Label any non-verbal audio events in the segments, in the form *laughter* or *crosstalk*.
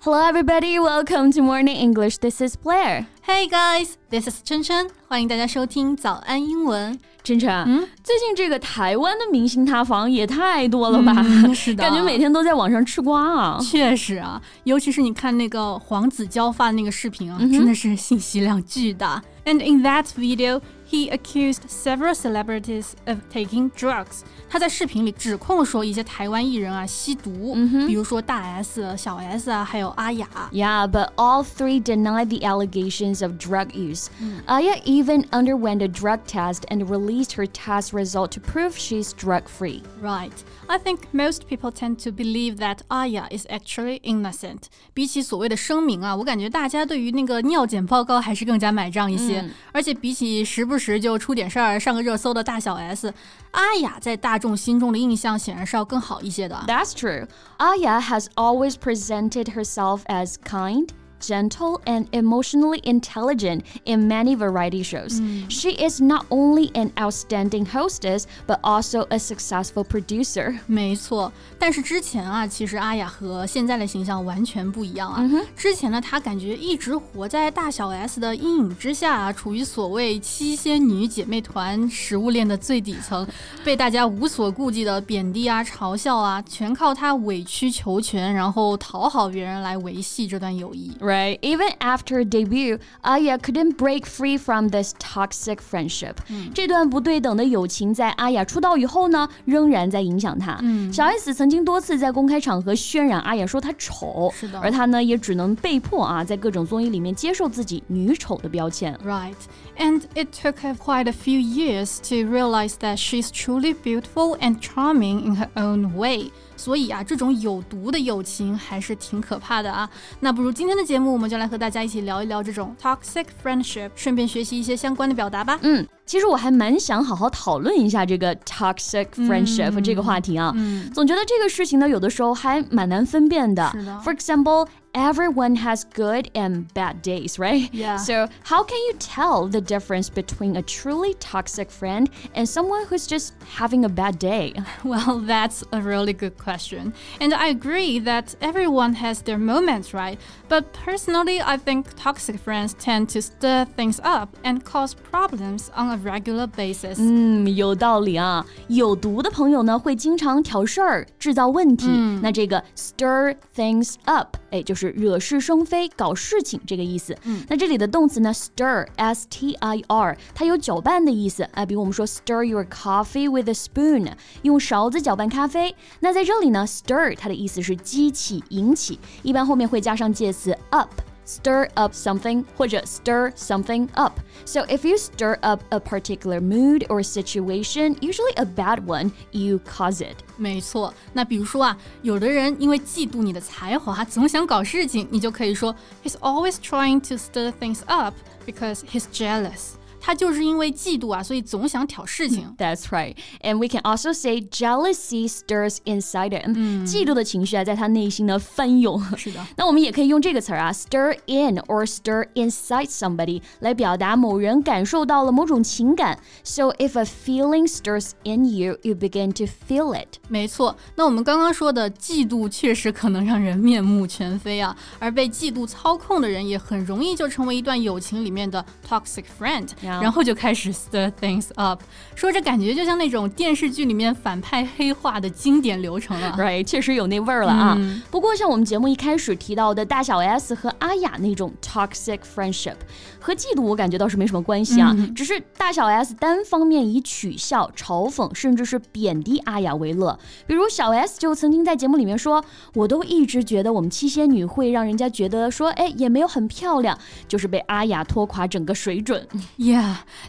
Hello, everybody. Welcome to Morning English. This is Blair. Hey guys, this is 琛琛，欢迎大家收听早安英文。琛琛，嗯，最近这个台湾的明星塌房也太多了吧？嗯、是的，感觉每天都在网上吃瓜啊。确实啊，尤其是你看那个黄子佼发的那个视频啊，嗯、真的是信息量巨大。And *laughs* in that video, he accused several celebrities of taking drugs. 他在视频里指控说一些台湾艺人啊吸毒，嗯、比如说大 S、小 S 啊，还有阿雅。 Yeah, but all three denied the allegations of drug use. 嗯 Aya even underwent a drug test and released her test result to prove she's drug free. Right. I think most people tend to believe that Aya is actually innocent. 比起所谓的声明啊，我感觉大家对于那个尿检报告还是更加买账一些。嗯、而且比起时不 时就出点事儿、上个热搜的大小 S，阿雅在大众心中的印象显然是要更好一些的。That's true. Aya has always presented herself as kind. gentle and emotionally intelligent in many variety shows. She is not only an outstanding hostess, but also a successful producer. *laughs* 没错，但是之前啊，其实阿雅和现在的形象完全不一样啊。嗯、之前呢，她感觉一直活在大小 S 的阴影之下、啊，处于所谓七仙女姐妹团食物链的最底层，被大家无所顾忌的贬低啊、嘲笑啊，全靠她委曲求全，然后讨好别人来维系这段友谊。 Right. *laughs* Even after debut, Aya couldn't break free from this toxic friendship. 这段不对等的友情在阿雅出道以后呢，仍然在影响她。小 S 曾经多次在公开场合渲染阿雅说她丑，是的，而她呢也只能被迫啊在各种综艺里面接受自己女丑的标签。 Right. And it took her quite a few years to realize that she's truly beautiful and charming in her own way. 所以啊，这种有毒的友情还是挺可怕的啊。那不如今天的节目，我们就来和大家一起聊一聊这种 toxic friendship，顺便学习一些相关的表达吧。嗯，其实我还蛮想好好讨论一下这个 toxic friendship、嗯、这个话题啊。嗯，总觉得这个事情呢，有的时候还蛮难分辨的。的。For example. Everyone has good and bad days, right? Yeah. So, how can you tell the difference between a truly toxic friend and someone who's just having a bad day? *laughs* Well, that's a really good question. And I agree that everyone has their moments, right? But personally, I think toxic friends tend to stir things up and cause problems on a regular basis. 嗯，有道理啊。有毒的朋友呢，会经常挑事儿，制造问题。嗯、那这个 stir things up， 哎，就是惹是生非，搞事情这个意思。嗯、那这里的动词呢，stir，s t i r，它有搅拌的意思啊。比如我们说 stir your coffee with a spoon，用勺子搅拌咖啡。那在这里呢，stir 它的意思是激起、引起，一般后面会加上介词 up。Stir up something 或者 stir something up. So if you stir up a particular mood or situation, usually a bad one, you cause it. 没错，那比如说啊，有的人因为嫉妒你的才华，总想搞事情，你就可以说 He's always trying to stir things up because he's jealous. 他就是因为嫉妒啊，所以总想挑事情。 That's *laughs* right. And we can also say jealousy stirs inside him. 嫉妒的情绪啊，在他内心呢翻涌。是的。那我们也可以用这个词儿啊，stir *laughs* in or stir inside somebody 来表达某人感受到了某种情感。So if a feeling stirs in you, you begin to feel it. 没错。那我们刚刚说的嫉妒确实可能让人面目全非啊，而被嫉妒操控的人也很容易就成为一段友情里面的 toxic friend。 然后就开始 stir things up，说这感觉就像那种电视剧里面反派黑化的经典流程了。Right，确实有那味儿了啊。嗯、不过像我们节目一开始提到的大小 S 和阿雅那种 toxic friendship，和嫉妒我感觉倒是没什么关系啊，嗯、只是大小 S 单方面以取笑、嘲讽甚至是贬低阿雅为乐。比如小 S 就曾经在节目里面说：“我都一直觉得我们七仙女会让人家觉得说，哎，也没有很漂亮，就是被阿雅拖垮整个水准。*laughs* ” Yeah.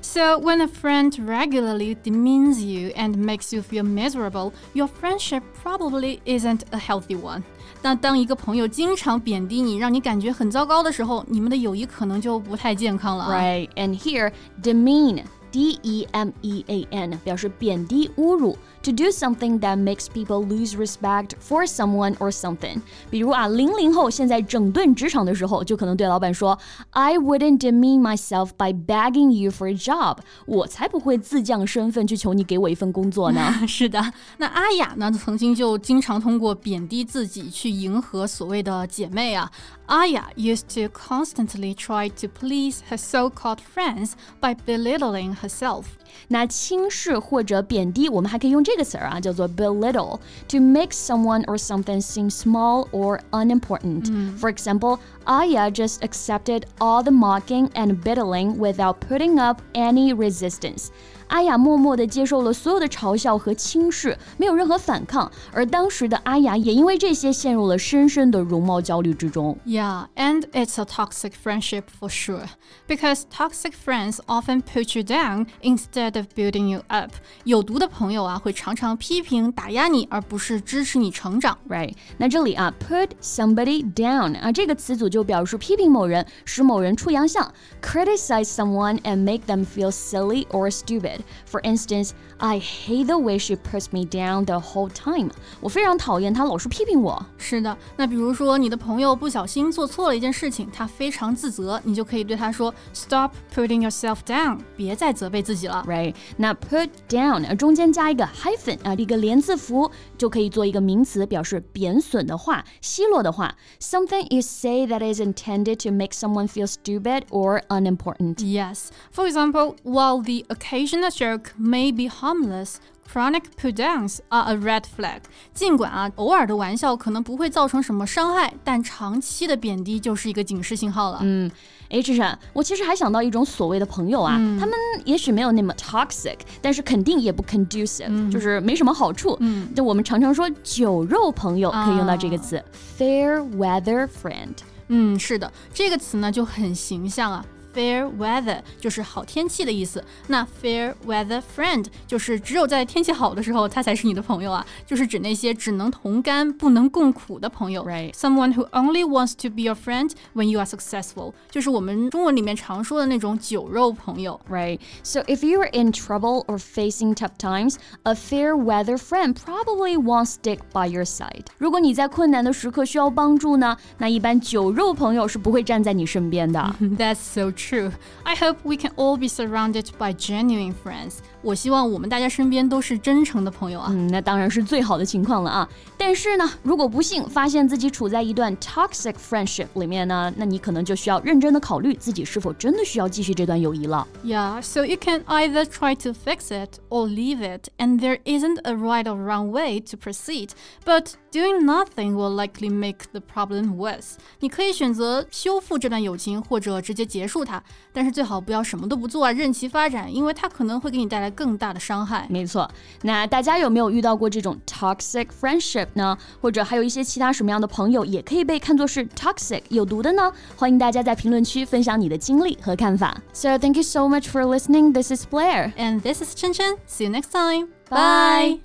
So when a friend regularly demeans you and makes you feel miserable, your friendship probably isn't a healthy one. 那当一个朋友经常贬低你，让你感觉很糟糕的时候，你们的友谊可能就不太健康了、啊。 Right, and here demean D E M E A N，表示贬低、侮辱。To do something that makes people lose respect for someone or something。比如啊，零零后现在整顿职场的时候，就可能对老板说：“I wouldn't demean myself by begging you for a job。”我才不会自降身份去求你给我一份工作呢。是的，那阿雅呢，曾经就经常通过贬低自己去迎合所谓的姐妹啊。Aya *laughs* used to constantly try to please her so-called friends by belittling herself. 那轻视或者贬低，我们还可以用这个词儿啊，叫做 belittle，to make someone or something seem small or unimportant. For example, Aya just accepted all the mocking and belittling without putting up any resistance. 阿雅默默地接受了所有的嘲笑和轻视，没有任何反抗。而当时的阿雅也因为这些陷入了深深的容貌焦虑之中。Yeah, and it's a toxic friendship for sure, because toxic friends often put you down instead of building you up. 有毒的朋友啊，会常常批评、打压你，而不是支持你成长。Right？那这里啊，put somebody down 啊，这个词组就表示批评某人，使某人出洋相；criticize someone and make them feel silly or stupid。 For instance, I hate the way she puts me down the whole time. 我非常讨厌她老是批评我。 是的，那比如说你的朋友不小心做错了一件事情，他非常自责，你就可以对他说：“Stop putting yourself down，别再责备自己了。” Right？那 put down 中间加一个 hyphen 啊，一个连字符就可以做一个名词，表示贬损的话、奚落的话。Something you say that is intended to make someone feel stupid or unimportant. Yes. For example, while the occasional joke may be harmless, Chronic put-downs are a red flag. 尽管啊，偶尔的玩笑可能不会造成什么伤害，但长期的贬低就是一个警示信号了。嗯，哎，志晨，我其实还想到一种所谓的朋友啊，他们也许没有那么 toxic，但是肯定也不 conducive，就是没什么好处。嗯，就我们常常说酒肉朋友，可以用到这个词 fair weather friend。嗯，是的，这个词呢就很形象啊。Fair weather 就是好天气的意思。那 fair weather friend 就是只有在天气好的时候，他才是你的朋友啊，就是指那些只能同甘不能共苦的朋友。Right. Someone who only wants to be your friend when you are successful，就是我们中文里面常说的那种酒肉朋友。Right. So if you are in trouble or facing tough times, a fair weather friend probably won't stick by your side. 如果你在困难的时刻需要帮助呢，那一般酒肉朋友是不会站在你身边的。That's so *laughs* true. I hope we can all be surrounded by genuine friends. 我希望我们大家身边都是真诚的朋友啊。嗯，那当然是最好的情况了啊。但是呢，如果不幸发现自己处在一段 toxic friendship 里面呢，那你可能就需要认真的考虑自己是否真的需要继续这段友谊了。Yeah, so you can either try to fix it or leave it, and there isn't a right or wrong way to proceed. But doing nothing will likely make the problem worse. 你可以选择修复这段友情，或者直接结束它，但是最好不要什么都不做啊，任其发展，因为它可能会给你带 来更大的伤害。没错，那大家有没有遇到过这种 toxic friendship 呢？或者还有一些其他什么样的朋友也可以被看作是 toxic 有毒的呢？欢迎大家在评论区分享你的经历和看法。So thank you so much for listening. This is Blair, and this is Chen Chen. See you next time. Bye.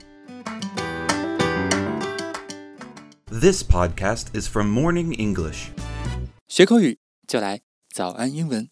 This podcast is from Morning English. 学口语就来早安英文。